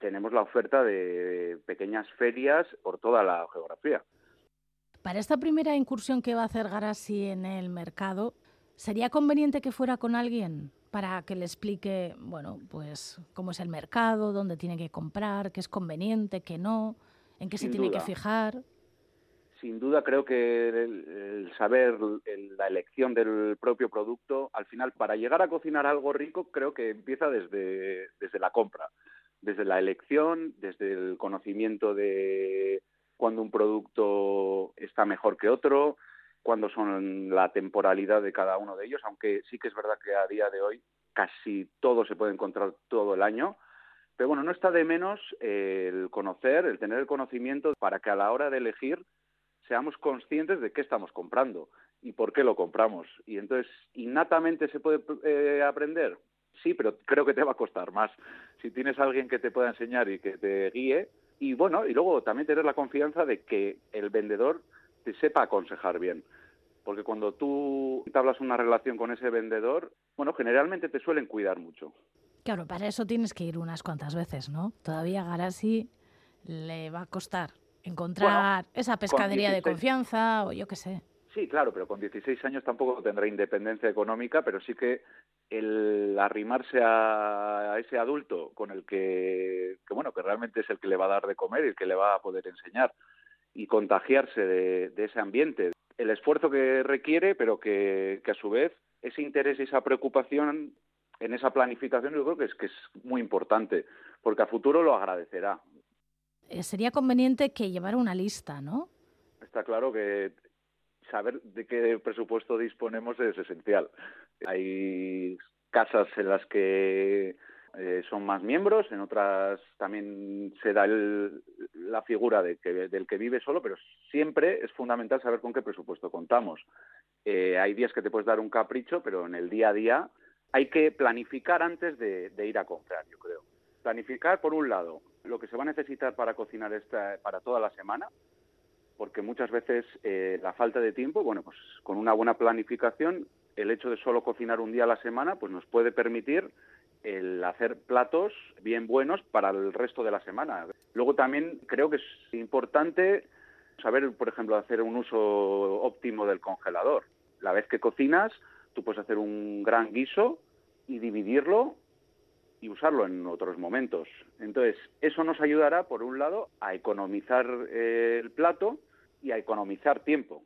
Speaker 12: tenemos la oferta de pequeñas ferias por toda la geografía.
Speaker 2: Para esta primera incursión que va a hacer Garasi en el mercado sería conveniente que fuera con alguien para que le explique, bueno, pues cómo es el mercado, dónde tiene que comprar, qué es conveniente, qué no, en qué se tiene que fijar.
Speaker 12: Sin duda creo que el, saber la elección del propio producto, al final para llegar a cocinar algo rico creo que empieza desde, desde la compra, desde la elección, desde el conocimiento de cuando un producto está mejor que otro, cuándo son la temporalidad de cada uno de ellos, aunque sí que es verdad que a día de hoy casi todo se puede encontrar todo el año. Pero bueno, no está de menos el conocer, el tener el conocimiento para que a la hora de elegir seamos conscientes de qué estamos comprando y por qué lo compramos. Y entonces, innatamente se puede eh, aprender. Sí, pero creo que te va a costar más. Si tienes a alguien que te pueda enseñar y que te guíe, y bueno, y luego también tener la confianza de que el vendedor te sepa aconsejar bien. Porque cuando tú hablas una relación con ese vendedor, bueno, generalmente te suelen cuidar mucho.
Speaker 2: Claro, para eso tienes que ir unas cuantas veces, ¿no? Todavía a Garasi le va a costar encontrar esa pescadería de confianza o yo qué sé.
Speaker 12: Sí, claro, pero con 16 años tampoco tendrá independencia económica, pero sí que el arrimarse a, ese adulto con el que, que, bueno, que realmente es el que le va a dar de comer y el que le va a poder enseñar y contagiarse de, ese ambiente. El esfuerzo que requiere, pero que, a su vez ese interés y esa preocupación en esa planificación yo creo que es, que es muy importante, porque a futuro lo agradecerá.
Speaker 2: Eh, sería conveniente que llevara una lista, ¿no?
Speaker 12: Está claro que saber de qué presupuesto disponemos es esencial. Hay casas en las que eh, son más miembros, en otras también se da la figura de que, del que vive solo, pero siempre es fundamental saber con qué presupuesto contamos. Eh, hay días que te puedes dar un capricho, pero en el día a día hay que planificar antes de, ir a comprar, yo creo. Planificar, por un lado, lo que se va a necesitar para cocinar esta, para toda la semana, porque muchas veces eh, la falta de tiempo, bueno, pues con una buena planificación, el hecho de solo cocinar un día a la semana, pues nos puede permitir el hacer platos bien buenos para el resto de la semana. Luego también creo que es importante saber, por ejemplo, hacer un uso óptimo del congelador. La vez que cocinas, tú puedes hacer un gran guiso y dividirlo y usarlo en otros momentos. Entonces, eso nos ayudará, por un lado, a economizar eh, el plato y a economizar tiempo.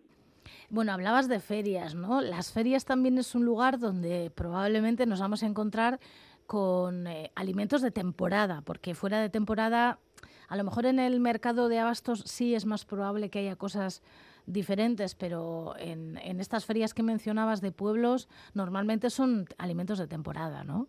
Speaker 2: Bueno, hablabas de ferias, ¿no? Las ferias también es un lugar donde probablemente nos vamos a encontrar con eh, alimentos de temporada, porque fuera de temporada, a lo mejor en el mercado de abastos sí es más probable que haya cosas diferentes, pero en, en estas ferias que mencionabas de pueblos, normalmente son alimentos de temporada, ¿no?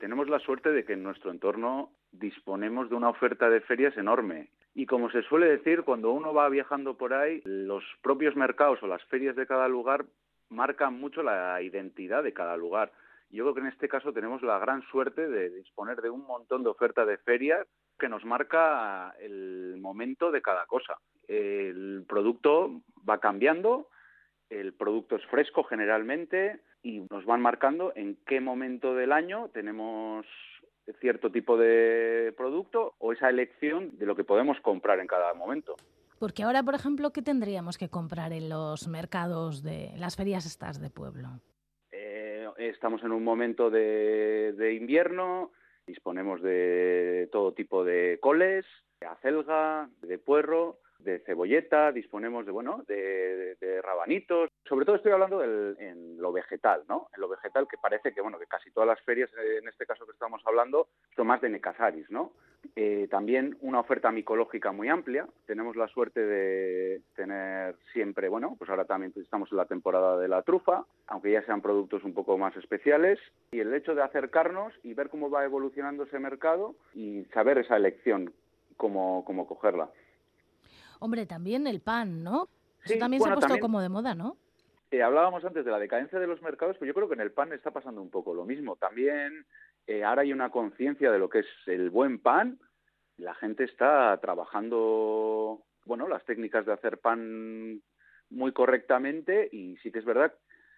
Speaker 12: Tenemos la suerte de que en nuestro entorno disponemos de una oferta de ferias enorme. Y como se suele decir, cuando uno va viajando por ahí, los propios mercados o las ferias de cada lugar marcan mucho la identidad de cada lugar. Yo creo que en este caso tenemos la gran suerte de disponer de un montón de oferta de ferias que nos marca el momento de cada cosa. El producto va cambiando, el producto es fresco generalmente y nos van marcando en qué momento del año tenemos cierto tipo de producto o esa elección de lo que podemos comprar en cada momento.
Speaker 2: Porque ahora, por ejemplo, ¿qué tendríamos que comprar en los mercados de las ferias estas de pueblo?
Speaker 12: estamos en un momento de, de invierno, disponemos de todo tipo de coles, de acelga, de puerro, de cebolleta, disponemos de bueno, de, rabanitos. Sobre todo estoy hablando del, en lo vegetal, ¿no? En lo vegetal que parece que bueno que casi todas las ferias, en este caso que estamos hablando, son más de necasaris, ¿no? Eh, también una oferta micológica muy amplia. Tenemos la suerte de tener siempre, bueno, pues ahora también estamos en la temporada de la trufa, aunque ya sean productos un poco más especiales. Y el hecho de acercarnos y ver cómo va evolucionando ese mercado y saber esa elección, cómo, cómo cogerla.
Speaker 2: Hombre, también el pan, ¿no? Eso también se ha puesto como de moda, ¿no?
Speaker 12: Eh, hablábamos antes de la decadencia de los mercados, pero yo creo que en el pan está pasando un poco lo mismo. También eh, ahora hay una conciencia de lo que es el buen pan. La gente está trabajando, bueno, las técnicas de hacer pan muy correctamente y sí que es verdad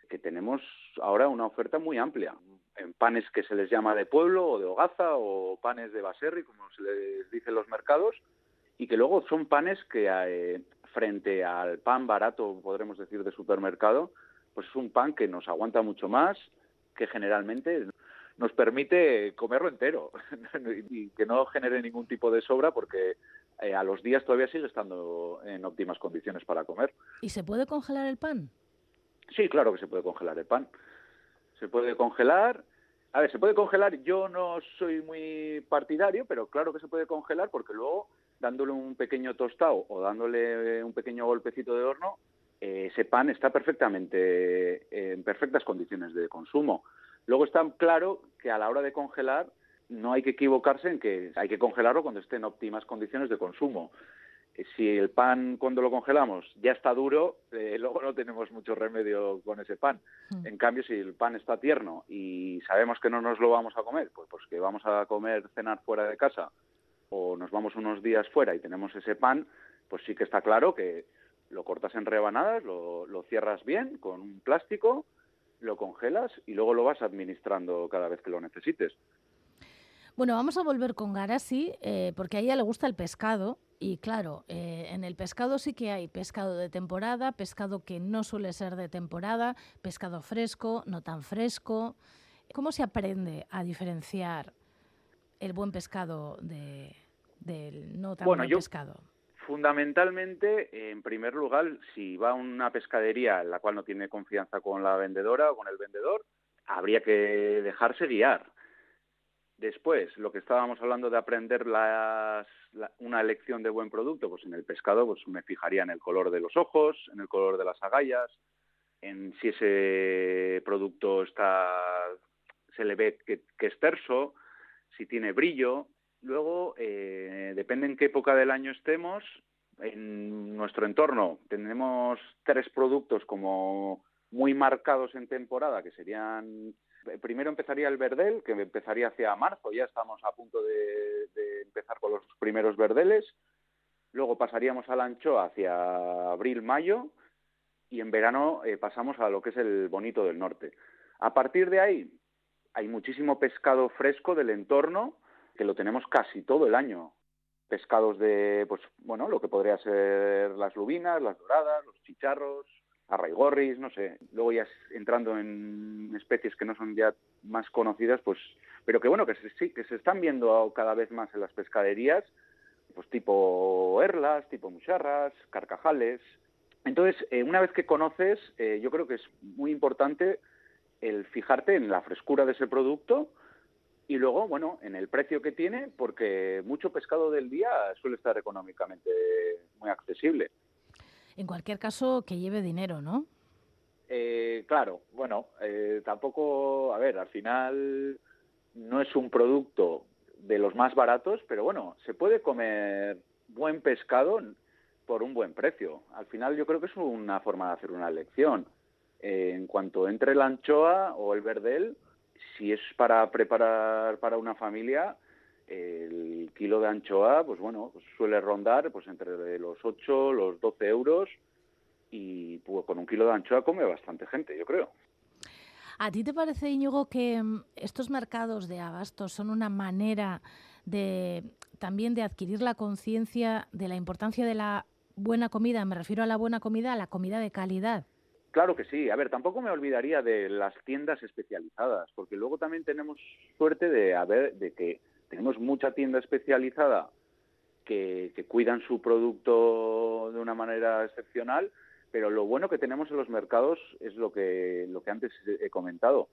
Speaker 12: que tenemos ahora una oferta muy amplia. En panes que se les llama de pueblo o de hogaza o panes de baserri, como se les dice en los mercados, y que luego son panes que eh, frente al pan barato, podremos decir, de supermercado, pues es un pan que nos aguanta mucho más, que generalmente nos permite comerlo entero [laughs] y que no genere ningún tipo de sobra porque eh, a los días todavía sigue estando en óptimas condiciones para comer.
Speaker 2: ¿Y se puede congelar el pan?
Speaker 12: Sí, claro que se puede congelar el pan. Se puede congelar. A ver, se puede congelar. Yo no soy muy partidario, pero claro que se puede congelar porque luego dándole un pequeño tostado o dándole un pequeño golpecito de horno, eh, ese pan está perfectamente eh, en perfectas condiciones de consumo. Luego está claro que a la hora de congelar no hay que equivocarse en que hay que congelarlo cuando esté en óptimas condiciones de consumo. Eh, si el pan cuando lo congelamos ya está duro, [laughs] luego no tenemos mucho remedio con ese pan. Mm. En cambio, si el pan está tierno y sabemos que no nos lo vamos a comer, pues, pues que vamos a comer, cenar fuera de casa o nos vamos unos días fuera y tenemos ese pan, pues sí que está claro que lo cortas en rebanadas, lo, cierras bien con un plástico, lo congelas y luego lo vas administrando cada vez que lo necesites.
Speaker 2: Bueno, vamos a volver con Garasi, eh, porque a ella le gusta el pescado. Y claro, eh, en el pescado sí que hay pescado de temporada, pescado que no suele ser de temporada, pescado fresco, no tan fresco. ¿Cómo se aprende a diferenciar el buen pescado de, del no tan buen pescado?
Speaker 12: Fundamentalmente, en primer lugar, si va a una pescadería en la cual no tiene confianza con la vendedora o con el vendedor, habría que dejarse guiar. Después, lo que estábamos hablando de aprender las, una elección de buen producto, pues en el pescado pues me fijaría en el color de los ojos, en el color de las agallas, en si ese producto está se le ve que, que es terso, si tiene brillo. Luego, eh, depende en qué época del año estemos. En nuestro entorno tenemos tres productos como muy marcados en temporada, que serían primero empezaría el verdel, que empezaría hacia marzo, ya estamos a punto de, empezar con los primeros verdeles. luego pasaríamos a la anchoa hacia abril-mayo y en verano eh, pasamos a lo que es el bonito del norte. A partir de ahí hay muchísimo pescado fresco del entorno que lo tenemos casi todo el año. Pescados de, pues bueno, lo que podría ser las lubinas, las doradas, los chicharros, arraigorris, no sé. Luego ya entrando en especies que no son ya más conocidas, pues, pero que bueno, que sí, que se están viendo cada vez más en las pescaderías, pues tipo erlas, tipo mucharras, carcajales. Entonces, eh, una vez que conoces, eh, yo creo que es muy importante el fijarte en la frescura de ese producto y luego, bueno, en el precio que tiene, porque mucho pescado del día suele estar económicamente muy accesible.
Speaker 2: En cualquier caso, que lleve dinero, ¿no?
Speaker 12: Eh, claro, bueno, eh, tampoco, a ver, al final no es un producto de los más baratos, pero bueno, se puede comer buen pescado por un buen precio. Al final yo creo que es una forma de hacer una elección. Eh, en cuanto entre la anchoa o el verdel, si es para preparar para una familia, el kilo de anchoa, pues bueno, pues suele rondar pues entre los 8, los 12 euros y pues, con un kilo de anchoa come bastante gente, yo creo.
Speaker 2: ¿A ti te parece, Íñigo, que mm, estos mercados de abastos son una manera de también de adquirir la conciencia de la importancia de la buena comida? Me refiero a la buena comida, a la comida de calidad.
Speaker 12: Claro que sí. A ver, tampoco me olvidaría de las tiendas especializadas, porque luego también tenemos suerte de haber, de que tenemos mucha tienda especializada que, cuidan su producto de una manera excepcional, pero lo bueno que tenemos en los mercados es lo que, lo que antes he comentado,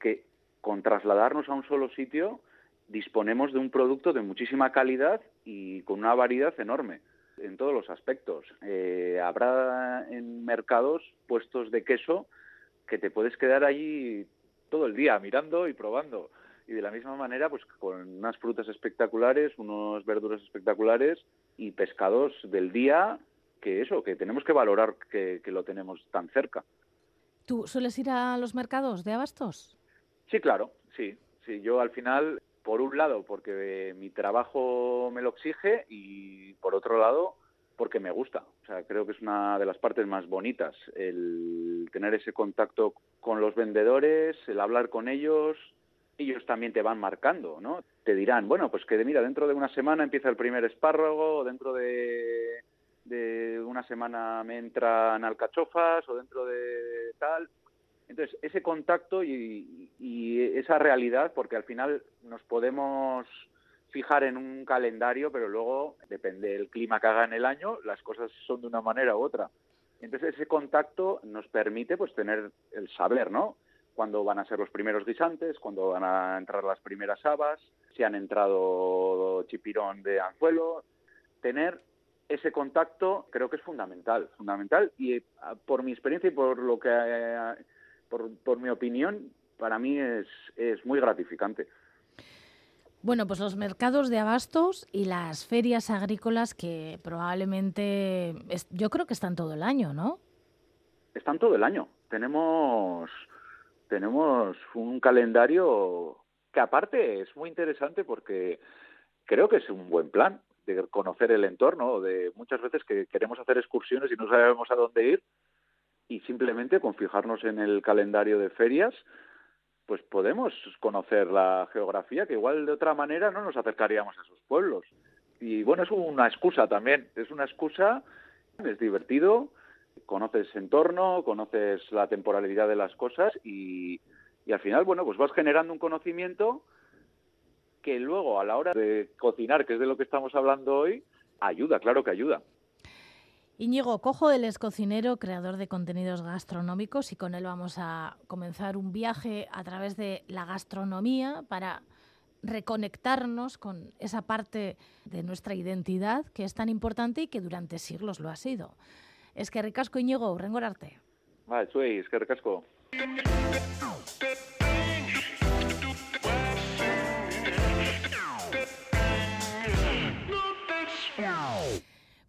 Speaker 12: que con trasladarnos a un solo sitio disponemos de un producto de muchísima calidad y con una variedad enorme en todos los aspectos. Eh, habrá en mercados puestos de queso que te puedes quedar allí todo el día mirando y probando y de la misma manera pues con unas frutas espectaculares, unos verduras espectaculares y pescados del día que eso, que tenemos que valorar que, lo tenemos tan cerca.
Speaker 2: ¿Tú sueles ir a los mercados de abastos?
Speaker 12: Sí, claro, sí. Sí, yo al final, por un lado, porque mi trabajo me lo exige y por otro lado, porque me gusta. O sea, creo que es una de las partes más bonitas, el tener ese contacto con los vendedores, el hablar con ellos, ellos también te van marcando, ¿no? Te dirán, bueno, pues que mira, dentro de una semana empieza el primer espárrago, dentro de, de una semana me entran alcachofas, o dentro de tal. Entonces, ese contacto y, esa realidad, porque al final nos podemos fijar en un calendario, pero luego, depende del clima que haga en el año, las cosas son de una manera u otra. Entonces, ese contacto nos permite pues tener el saber, ¿no? cuándo van a ser los primeros guisantes, cuándo van a entrar las primeras habas, si han entrado chipirón de anzuelo. Tener ese contacto creo que es fundamental, fundamental y ah, por mi experiencia y por lo que por, mi opinión para mí es, es muy gratificante.
Speaker 2: Bueno, pues los mercados de abastos y las ferias agrícolas que probablemente yo creo que están todo el año, ¿no?
Speaker 12: Están todo el año. Tenemos tenemos un calendario que aparte es muy interesante porque creo que es un buen plan de conocer el entorno, de muchas veces que queremos hacer excursiones y no sabemos a dónde ir y simplemente con fijarnos en el calendario de ferias, pues podemos conocer la geografía que igual de otra manera no nos acercaríamos a esos pueblos. Y bueno, es una excusa también, es una excusa, es divertido, conoces entorno, conoces la temporalidad de las cosas y, al final, bueno, pues vas generando un conocimiento que luego a la hora de cocinar, que es de lo que estamos hablando hoy, ayuda, claro que ayuda.
Speaker 2: Íñigo Cojo, él es cocinero, creador de contenidos gastronómicos y con él vamos a comenzar un viaje a través de la gastronomía para reconectarnos con esa parte de nuestra identidad que es tan importante y que durante siglos lo ha sido. Es que ricasco Iñigo, arte.
Speaker 12: Bai, zuei, es que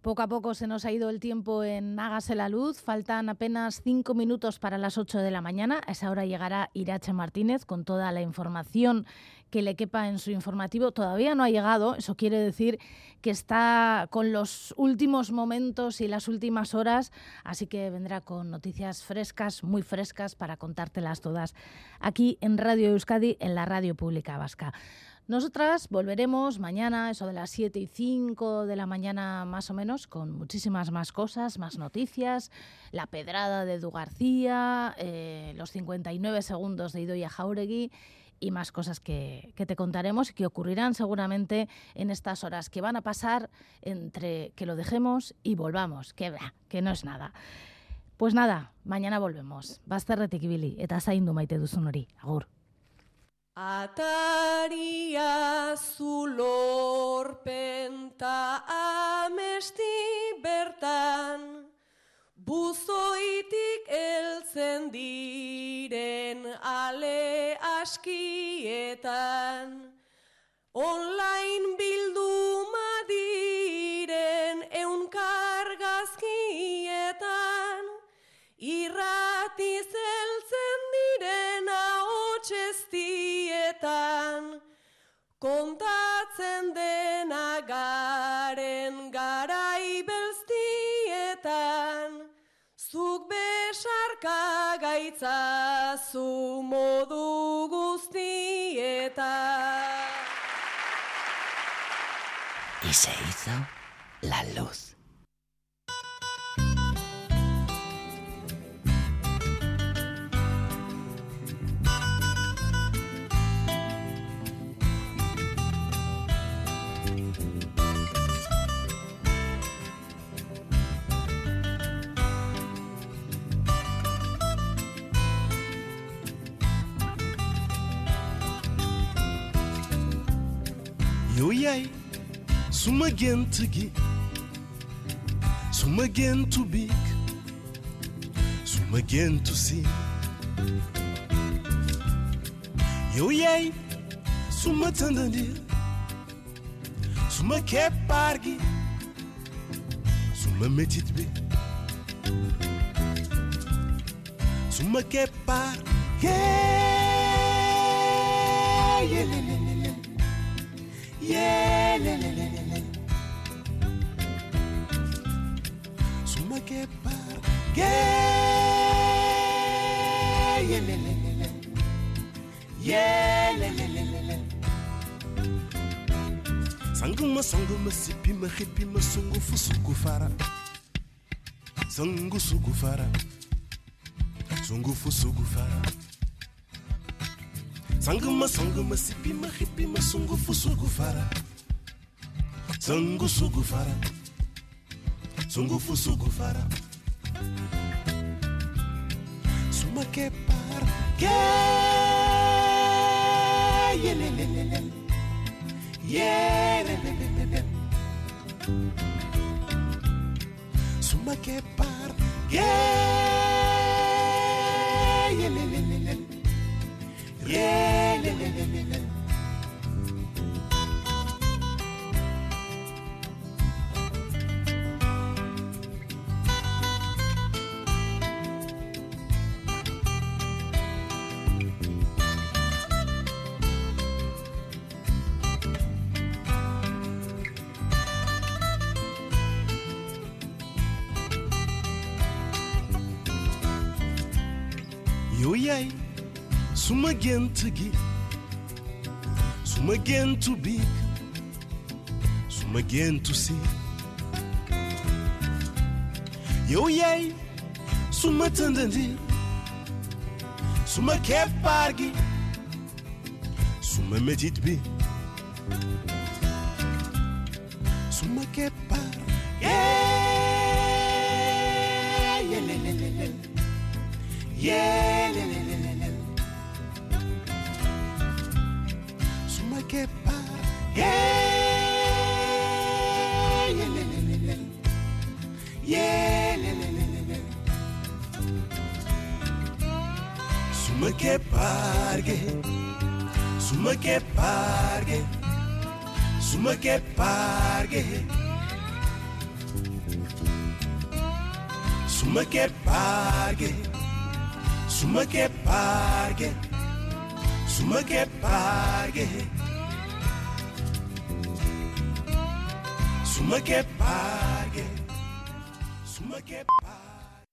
Speaker 2: Poco a poco se nos ha ido el tiempo en Hágase la Luz. Faltan apenas cinco minutos para las ocho de la mañana. A esa hora llegará Irache Martínez con toda la información que le quepa en su informativo. Todavía no ha llegado, eso quiere decir que está con los últimos momentos y las últimas horas, así que vendrá con noticias frescas, muy frescas, para contártelas todas aquí en Radio Euskadi, en la Radio Pública Vasca. Nosotras volveremos mañana, eso de las 7 y 5 de la mañana más o menos, con muchísimas más cosas, más noticias, la pedrada de Edu García, eh, los 59 segundos de Idoia Jauregui y más cosas que, te contaremos y que ocurrirán seguramente en estas horas que van a pasar entre que lo dejemos y volvamos, que, que no es nada. Pues nada, mañana volvemos. Bazterretik ibili eta zaindu maite duzun hori. Agur.
Speaker 13: Ataria zulorpenta amesti bertan, buzoitik eltzen diren ale askietan, online bilduma diren eunkargazkietan, irrati zeltzen diren ahotxestietan, kontatzen dena garen garai belztietan, zuk besarka gaitzazu modu guztietan.
Speaker 14: Y hizo la luz.
Speaker 15: Yaay suma gént gi suma géntu biig suma géntu si yow yaay suma tëndandir suma keppaar gi suma metit bi. Suma keppaar yeah, le, le, le, le. Sanguma, sanguma, sipima, hipima, sungu, fusugu, fara. Sangu, sugu, fara. Sungu, fusugu, fara. Sanguma, sanguma, sipima, hipima, sungu, fusugu, fara. Sangu, sugu, fara. Sungu, fusugu, fara. Suma que par, que yele, le, le, le. Yele, le, le, le, le. Suma que par, que again to give, Some again to be, Some again to see Eu yei Suma tandandi Suma kef pargi Suma medit bi. Suma que pague. Suma que pague. Suma que pague.